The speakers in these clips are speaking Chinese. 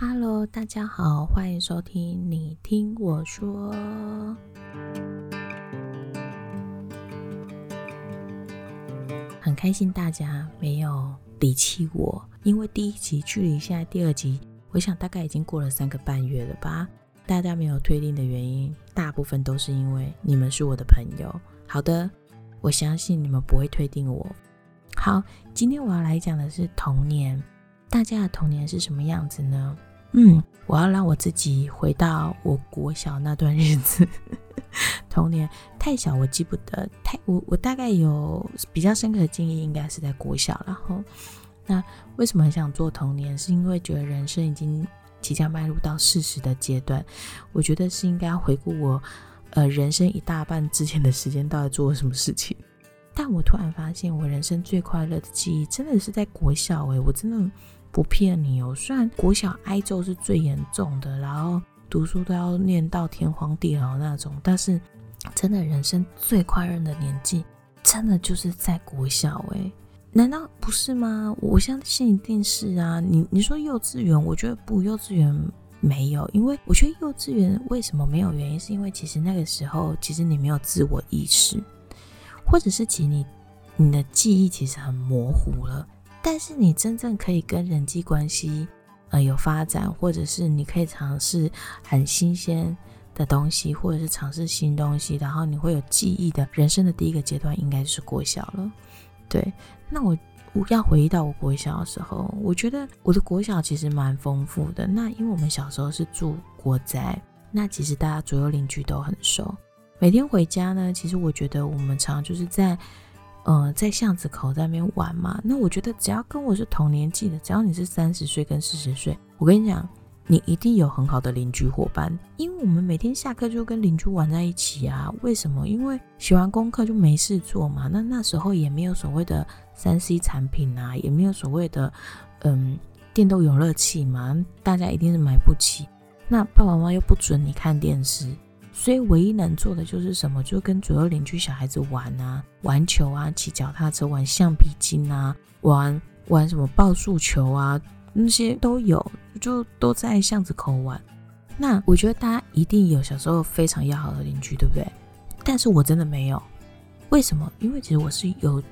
Hello，大家好，欢迎收听你听我说。很开心大家没有离弃我，因为第一集距离现在第二集，我想大概已经过了三个半月了吧。大家没有退订的原因，大部分都是因为你们是我的朋友。好的，我相信你们不会退订我。好，今天我要来讲的是童年，大家的童年是什么样子呢？嗯，我要让我自己回到我国小那段日子。童年太小，我记不得。太我我大概有比较深刻的经历，应该是在国小。然后，那为什么很想做童年？是因为觉得人生已经即将迈入到四十的阶段。我觉得是应该回顾我呃人生一大半之前的时间，到底做了什么事情。但我突然发现，我人生最快乐的记忆真的是在国小。诶，我真的。不骗你哦，虽然国小挨揍是最严重的，然后读书都要念到天荒地老那种，但是真的人生最快乐的年纪，真的就是在国小哎，难道不是吗？我相信一定是啊。你你说幼稚园，我觉得不，幼稚园没有，因为我觉得幼稚园为什么没有原因，是因为其实那个时候其实你没有自我意识，或者是其你你的记忆其实很模糊了。但是你真正可以跟人际关系呃有发展，或者是你可以尝试很新鲜的东西，或者是尝试新东西，然后你会有记忆的人生的第一个阶段应该是国小了。对，那我我要回忆到我国小的时候，我觉得我的国小其实蛮丰富的。那因为我们小时候是住国宅，那其实大家左右邻居都很熟，每天回家呢，其实我觉得我们常就是在。嗯，在巷子口在那边玩嘛。那我觉得只要跟我是同年纪的，只要你是三十岁跟四十岁，我跟你讲，你一定有很好的邻居伙伴。因为我们每天下课就跟邻居玩在一起啊。为什么？因为写完功课就没事做嘛。那那时候也没有所谓的三 C 产品啊，也没有所谓的嗯电动游乐器嘛，大家一定是买不起。那爸爸妈妈又不准你看电视。所以唯一能做的就是什么，就跟左右邻居小孩子玩啊，玩球啊，骑脚踏车，玩橡皮筋啊，玩玩什么爆树球啊，那些都有，就都在巷子口玩。那我觉得大家一定有小时候非常要好的邻居，对不对？但是我真的没有，为什么？因为其实我是有，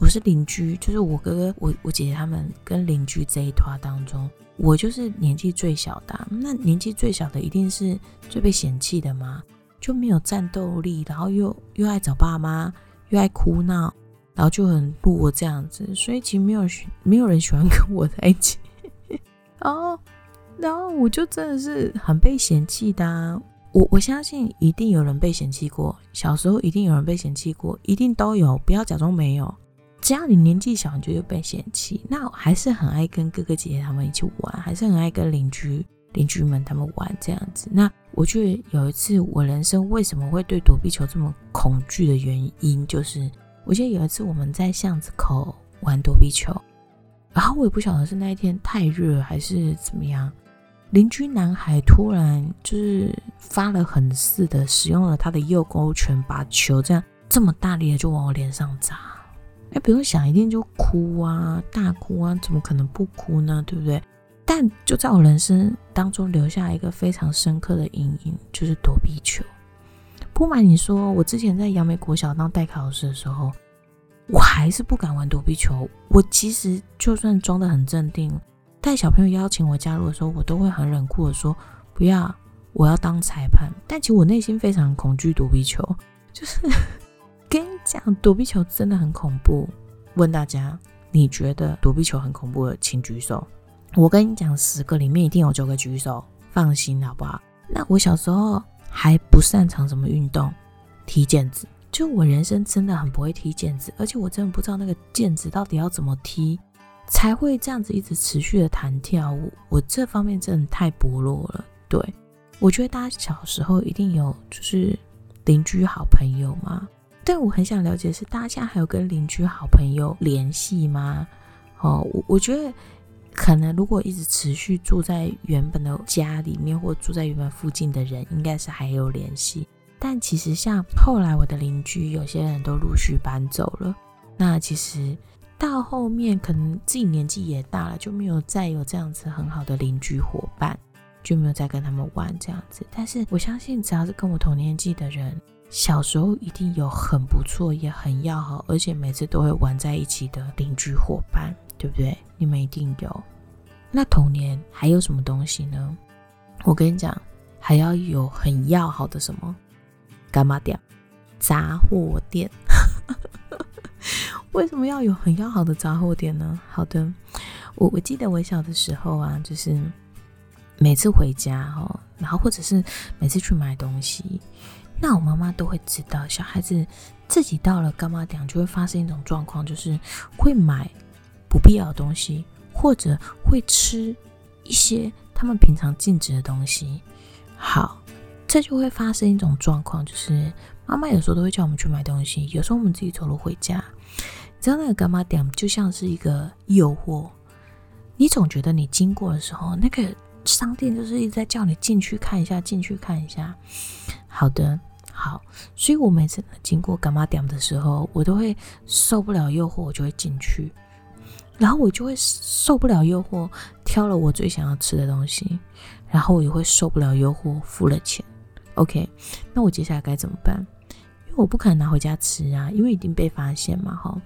我是邻居，就是我哥哥、我我姐姐他们跟邻居这一团当中。我就是年纪最小的，那年纪最小的一定是最被嫌弃的吗？就没有战斗力，然后又又爱找爸妈，又爱哭闹，然后就很弱这样子，所以其实没有没有人喜欢跟我在一起。然后，然后我就真的是很被嫌弃的。我我相信一定有人被嫌弃过，小时候一定有人被嫌弃过，一定都有，不要假装没有。只要你年纪小，你就又被嫌弃。那我还是很爱跟哥哥姐姐他们一起玩，还是很爱跟邻居邻居们他们玩这样子。那我觉得有一次，我人生为什么会对躲避球这么恐惧的原因，就是我记得有一次我们在巷子口玩躲避球，然后我也不晓得是那一天太热还是怎么样，邻居男孩突然就是发了狠似的使用了他的右勾拳，把球这样这么大力的就往我脸上砸。哎，不用想，一定就哭啊，大哭啊，怎么可能不哭呢？对不对？但就在我人生当中留下一个非常深刻的阴影，就是躲避球。不瞒你说，我之前在杨梅国小当代课老师的时候，我还是不敢玩躲避球。我其实就算装得很镇定，带小朋友邀请我加入的时候，我都会很冷酷的说不要，我要当裁判。但其实我内心非常恐惧躲避球，就是。跟你讲，躲避球真的很恐怖。问大家，你觉得躲避球很恐怖的，请举手。我跟你讲，十个里面一定有九个举手，放心好不好？那我小时候还不擅长什么运动，踢毽子。就我人生真的很不会踢毽子，而且我真的不知道那个毽子到底要怎么踢，才会这样子一直持续的弹跳。我我这方面真的太薄弱了。对，我觉得大家小时候一定有就是邻居好朋友嘛。但我很想了解是，大家还有跟邻居好朋友联系吗？哦，我我觉得可能如果一直持续住在原本的家里面，或住在原本附近的人，应该是还有联系。但其实像后来我的邻居，有些人都陆续搬走了。那其实到后面可能自己年纪也大了，就没有再有这样子很好的邻居伙伴，就没有再跟他们玩这样子。但是我相信，只要是跟我同年纪的人，小时候一定有很不错、也很要好，而且每次都会玩在一起的邻居伙伴，对不对？你们一定有。那童年还有什么东西呢？我跟你讲，还要有很要好的什么干嘛店、杂货店。为什么要有很要好的杂货店呢？好的，我我记得我小的时候啊，就是每次回家哈，然后或者是每次去买东西，那我妈妈都会知道，小孩子自己到了干妈店就会发生一种状况，就是会买不必要的东西。或者会吃一些他们平常禁止的东西，好，这就会发生一种状况，就是妈妈有时候都会叫我们去买东西，有时候我们自己走路回家，你知道那个干妈店就像是一个诱惑，你总觉得你经过的时候，那个商店就是一直在叫你进去看一下，进去看一下。好的，好，所以我每次经过干妈店的时候，我都会受不了诱惑，我就会进去。然后我就会受不了诱惑，挑了我最想要吃的东西，然后我也会受不了诱惑，付了钱。OK，那我接下来该怎么办？因为我不可能拿回家吃啊，因为已经被发现嘛，哈。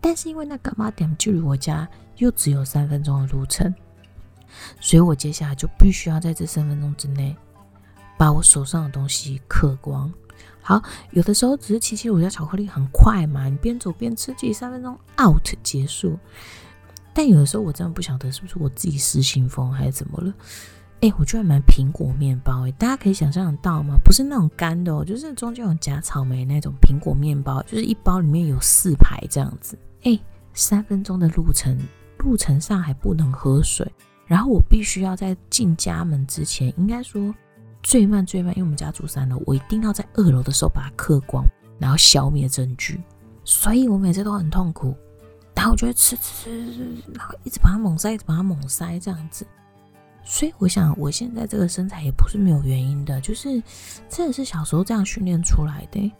但是因为那干妈店距离我家又只有三分钟的路程，所以我接下来就必须要在这三分钟之内把我手上的东西嗑光。好，有的时候只是骑骑我家巧克力很快嘛，你边走边吃，自己三分钟 out 结束。但有的时候我真的不晓得是不是我自己失心疯还是怎么了。哎，我居然买苹果面包，哎，大家可以想象得到吗？不是那种干的哦，就是中间有夹草莓那种苹果面包，就是一包里面有四排这样子。哎，三分钟的路程，路程上还不能喝水，然后我必须要在进家门之前，应该说。最慢最慢，因为我们家住三楼，我一定要在二楼的时候把它嗑光，然后消灭证据。所以我每次都很痛苦，然后我就会吃吃吃吃，然后一直把它猛塞，一直把它猛塞这样子。所以我想，我现在这个身材也不是没有原因的，就是真的是小时候这样训练出来的。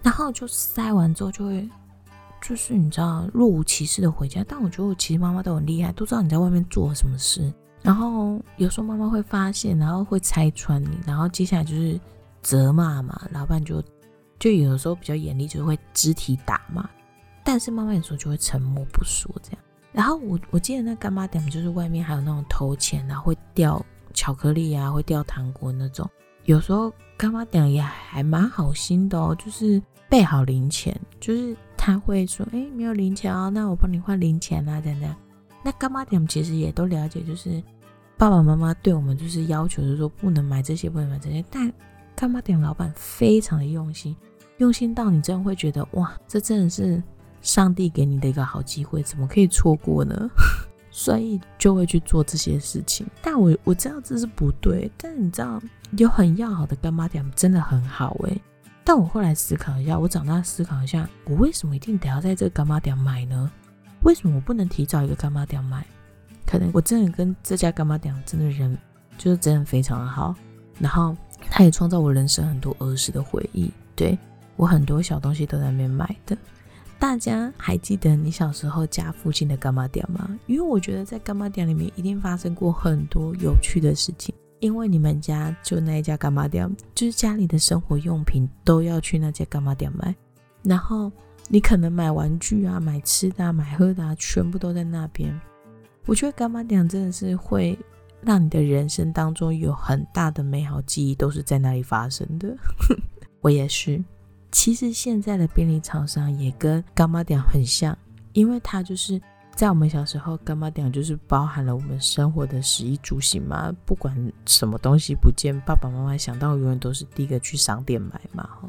然后就塞完之后，就会就是你知道若无其事的回家。但我觉得我其实妈妈都很厉害，都知道你在外面做了什么事。然后有时候妈妈会发现，然后会拆穿你，然后接下来就是责骂嘛。老板就就有的时候比较严厉，就是会肢体打骂。但是妈妈有时候就会沉默不说这样。然后我我记得那干妈点就是外面还有那种投钱，然后会掉巧克力啊，会掉糖果那种。有时候干妈点也还蛮好心的哦，就是备好零钱，就是他会说：“哎，没有零钱哦，那我帮你换零钱啊，这样。”那干妈点其实也都了解，就是爸爸妈妈对我们就是要求，就是说不能买这些，不能买这些。但干妈点老板非常的用心，用心到你真的会觉得哇，这真的是上帝给你的一个好机会，怎么可以错过呢？所以就会去做这些事情。但我我知道这是不对，但你知道有很要好的干妈点真的很好诶。但我后来思考一下，我长大思考一下，我为什么一定得要在这个干妈店买呢？为什么我不能提早一个干妈店买？可能我真的跟这家干妈店真的人就是真的非常的好，然后他也创造我人生很多儿时的回忆。对我很多小东西都在那边买的。大家还记得你小时候家附近的干妈店吗？因为我觉得在干妈店里面一定发生过很多有趣的事情，因为你们家就那一家干妈店，就是家里的生活用品都要去那家干妈店买，然后。你可能买玩具啊、买吃的、买喝的，啊，全部都在那边。我觉得干妈店真的是会让你的人生当中有很大的美好记忆，都是在那里发生的。我也是。其实现在的便利超商也跟干妈店很像，因为它就是在我们小时候，干妈店就是包含了我们生活的食衣住行嘛。不管什么东西不见，爸爸妈妈想到永远都是第一个去商店买嘛，哈，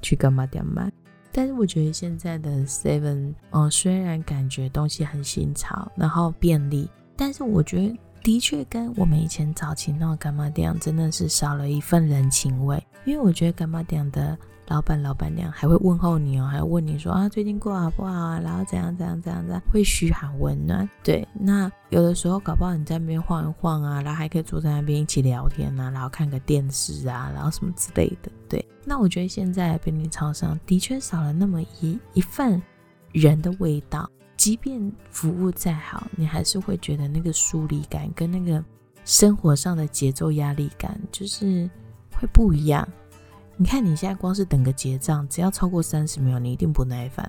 去干妈店买。但是我觉得现在的 Seven，嗯，虽然感觉东西很新潮，然后便利，但是我觉得的确跟我们以前早期那种干妈店真的是少了一份人情味。因为我觉得干妈店的。老板、老板娘还会问候你哦，还会问你说啊，最近过好不好啊？然后怎样、怎样、怎样、怎样，会嘘寒问暖。对，那有的时候搞不好你在那边晃一晃啊，然后还可以坐在那边一起聊天啊，然后看个电视啊，然后什么之类的。对，那我觉得现在便利超商的确少了那么一一份人的味道。即便服务再好，你还是会觉得那个疏离感跟那个生活上的节奏压力感就是会不一样。你看你现在光是等个结账，只要超过三十秒，你一定不耐烦。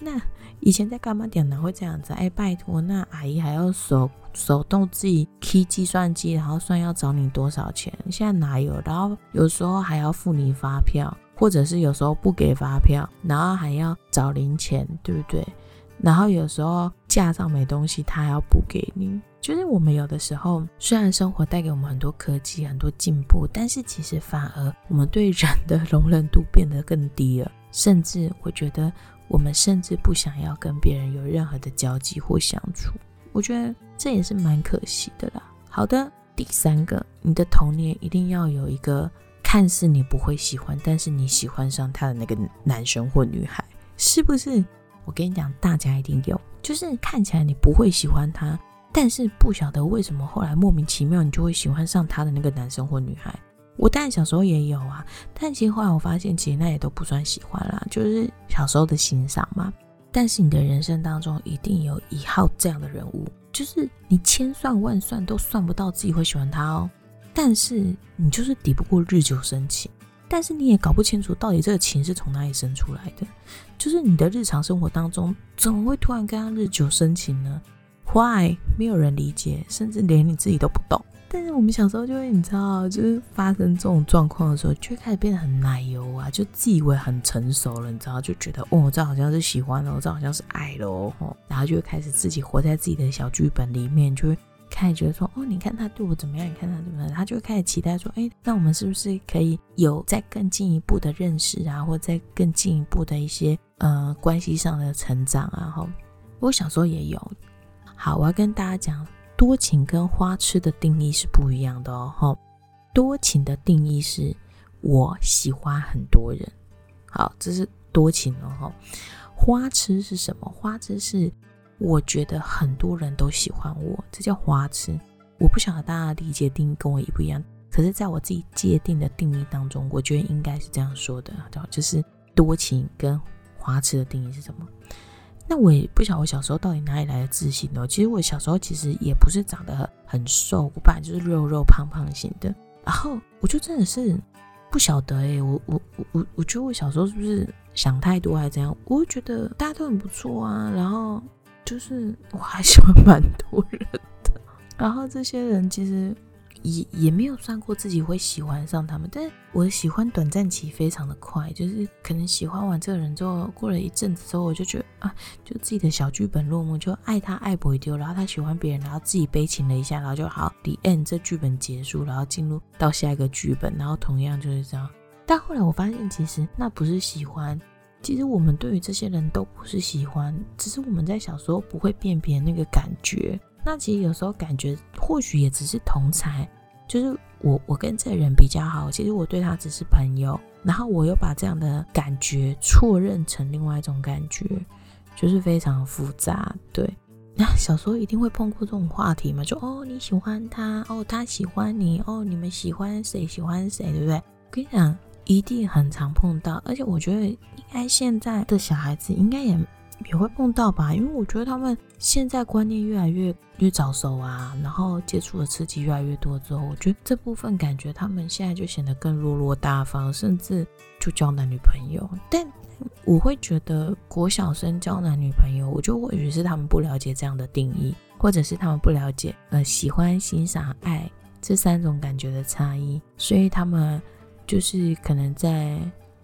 那以前在干嘛点哪会这样子？哎，拜托，那阿姨还要手手动自己 key 计算机，然后算要找你多少钱？现在哪有？然后有时候还要付你发票，或者是有时候不给发票，然后还要找零钱，对不对？然后有时候架上没东西，他还要补给你。就是我们有的时候，虽然生活带给我们很多科技、很多进步，但是其实反而我们对人的容忍度变得更低了，甚至会觉得。我们甚至不想要跟别人有任何的交集或相处，我觉得这也是蛮可惜的啦。好的，第三个，你的童年一定要有一个看似你不会喜欢，但是你喜欢上他的那个男生或女孩，是不是？我跟你讲，大家一定有，就是看起来你不会喜欢他，但是不晓得为什么后来莫名其妙你就会喜欢上他的那个男生或女孩。我当然小时候也有啊，但其实后来我发现，其实那也都不算喜欢啦，就是小时候的欣赏嘛。但是你的人生当中一定有一号这样的人物，就是你千算万算都算不到自己会喜欢他哦。但是你就是抵不过日久生情，但是你也搞不清楚到底这个情是从哪里生出来的，就是你的日常生活当中怎么会突然跟他日久生情呢？Why？没有人理解，甚至连你自己都不懂。但是我们小时候就会，你知道，就是发生这种状况的时候，就会开始变得很奶油啊，就自以为很成熟了，你知道，就觉得哦，这好像是喜欢了，这好像是爱了哦，然后就会开始自己活在自己的小剧本里面，就会开始觉得说，哦，你看他对我怎么样？你看他怎么样？他就会开始期待说，哎，那我们是不是可以有再更进一步的认识啊，或者再更进一步的一些呃关系上的成长啊？哈，我小时候也有。好，我要跟大家讲。多情跟花痴的定义是不一样的哦。哈，多情的定义是我喜欢很多人，好，这是多情哦。哈，花痴是什么？花痴是我觉得很多人都喜欢我，这叫花痴。我不晓得大家理解定义跟我一不一样，可是在我自己界定的定义当中，我觉得应该是这样说的，就是多情跟花痴的定义是什么？那我也不晓得我小时候到底哪里来的自信哦。其实我小时候其实也不是长得很瘦，我本来就是肉肉胖胖型的。然后我就真的是不晓得哎，我我我我我觉得我小时候是不是想太多还是怎样？我觉得大家都很不错啊，然后就是我还喜欢蛮多人的。然后这些人其实。也也没有算过自己会喜欢上他们，但是我的喜欢短暂期非常的快，就是可能喜欢完这个人之后，过了一阵子之后，我就觉得啊，就自己的小剧本落幕，就爱他爱不会丢，然后他喜欢别人，然后自己悲情了一下，然后就好，the end，这剧本结束，然后进入到下一个剧本，然后同样就是这样。但后来我发现，其实那不是喜欢，其实我们对于这些人都不是喜欢，只是我们在小时候不会辨别那个感觉。那其实有时候感觉或许也只是同才，就是我我跟这个人比较好，其实我对他只是朋友，然后我又把这样的感觉错认成另外一种感觉，就是非常复杂。对，那小时候一定会碰过这种话题嘛？就哦你喜欢他，哦他喜欢你，哦你们喜欢谁喜欢谁，对不对？我跟你讲，一定很常碰到，而且我觉得应该现在的小孩子应该也。也会碰到吧，因为我觉得他们现在观念越来越越早熟啊，然后接触的刺激越来越多之后，我觉得这部分感觉他们现在就显得更落落大方，甚至就交男女朋友。但我会觉得国小生交男女朋友，我就或许是他们不了解这样的定义，或者是他们不了解呃喜欢、欣赏、爱这三种感觉的差异，所以他们就是可能在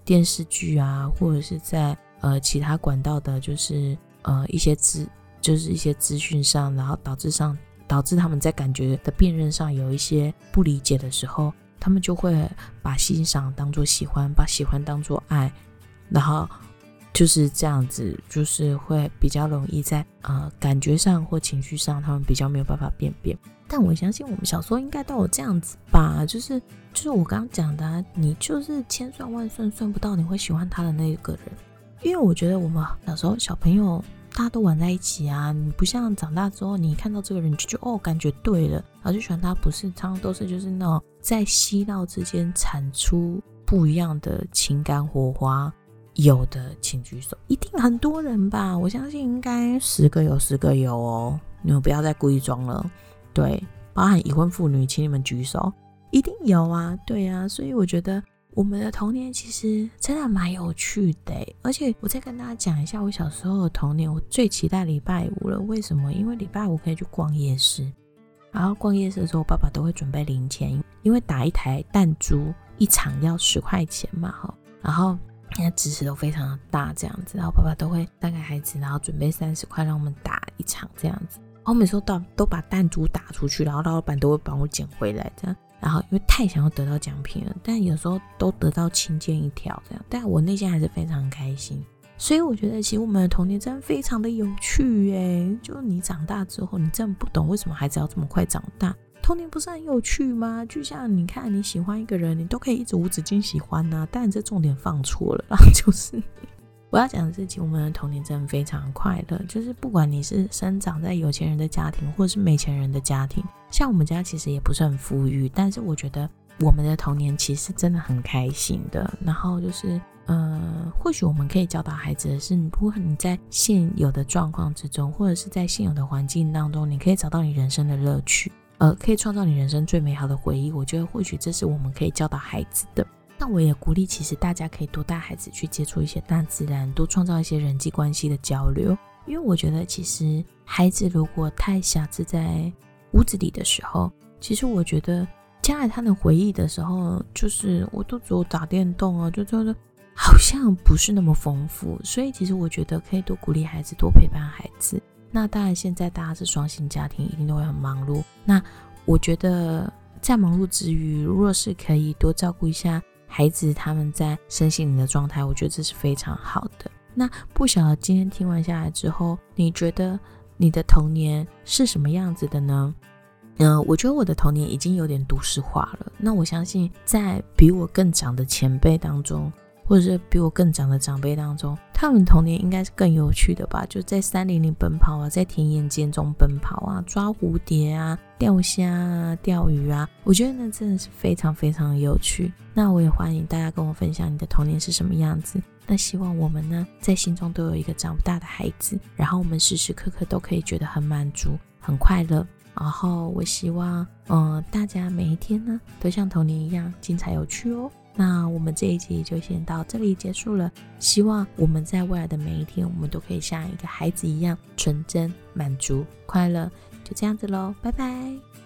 电视剧啊，或者是在。呃，其他管道的，就是呃一些资，就是一些资讯上，然后导致上导致他们在感觉的辨认上有一些不理解的时候，他们就会把欣赏当做喜欢，把喜欢当做爱，然后就是这样子，就是会比较容易在呃感觉上或情绪上，他们比较没有办法辨别。但我相信我们小时候应该都有这样子吧，就是就是我刚刚讲的，你就是千算万算算不到你会喜欢他的那一个人。因为我觉得我们小时候小朋友大家都玩在一起啊，你不像长大之后，你看到这个人就就哦感觉对了，然后就喜欢他，不是常常都是就是那种在嬉闹之间产出不一样的情感火花，有的请举手，一定很多人吧？我相信应该十个有十个有哦，你们不要再故意装了。对，包含已婚妇女，请你们举手，一定有啊，对啊，所以我觉得。我们的童年其实真的蛮有趣的，而且我再跟大家讲一下我小时候的童年。我最期待礼拜五了，为什么？因为礼拜五可以去逛夜市，然后逛夜市的时候，爸爸都会准备零钱，因为打一台弹珠一场要十块钱嘛，哈。然后那知识都非常的大，这样子，然后爸爸都会带给孩子，然后准备三十块让我们打一场这样子。我每次都都把弹珠打出去，然后老板都会帮我捡回来，这样。然后因为太想要得到奖品了，但有时候都得到轻剑一条这样，但我内心还是非常开心。所以我觉得其实我们的童年真的非常的有趣耶。就你长大之后，你真的不懂为什么孩子要这么快长大。童年不是很有趣吗？就像你看，你喜欢一个人，你都可以一直无止境喜欢呐。但这重点放错了，然 后就是。我要讲的事情我们的童年真的非常快乐。就是不管你是生长在有钱人的家庭，或者是没钱人的家庭，像我们家其实也不是很富裕，但是我觉得我们的童年其实真的很开心的。然后就是，呃，或许我们可以教导孩子的是，如果你在现有的状况之中，或者是在现有的环境当中，你可以找到你人生的乐趣，呃，可以创造你人生最美好的回忆。我觉得或许这是我们可以教导孩子的。那我也鼓励，其实大家可以多带孩子去接触一些大自然，多创造一些人际关系的交流。因为我觉得，其实孩子如果太狭制在屋子里的时候，其实我觉得将来他能回忆的时候，就是我都只有打电动啊，就觉得好像不是那么丰富。所以，其实我觉得可以多鼓励孩子，多陪伴孩子。那当然，现在大家是双薪家庭，一定都会很忙碌。那我觉得，在忙碌之余，如果是可以多照顾一下。孩子他们在身心灵的状态，我觉得这是非常好的。那不晓得今天听完下来之后，你觉得你的童年是什么样子的呢？嗯，我觉得我的童年已经有点都市化了。那我相信在比我更长的前辈当中。或者是比我更长的长辈当中，他们童年应该是更有趣的吧？就在山林里奔跑啊，在田野间中奔跑啊，抓蝴蝶啊，钓虾啊，钓鱼啊。我觉得呢，真的是非常非常有趣。那我也欢迎大家跟我分享你的童年是什么样子。那希望我们呢，在心中都有一个长不大的孩子，然后我们时时刻刻都可以觉得很满足、很快乐。然后我希望，嗯，大家每一天呢，都像童年一样精彩有趣哦。那我们这一集就先到这里结束了。希望我们在未来的每一天，我们都可以像一个孩子一样纯真、满足、快乐。就这样子喽，拜拜。